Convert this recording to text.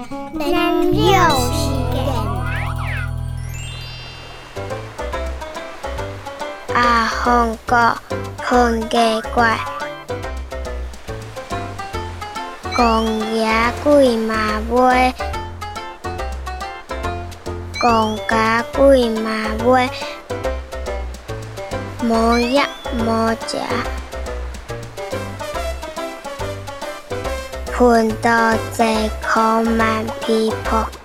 时间。阿红个困嘅怪，公爷鬼马尾，公家鬼马尾，冇一冇食。 Put dogs, they call people.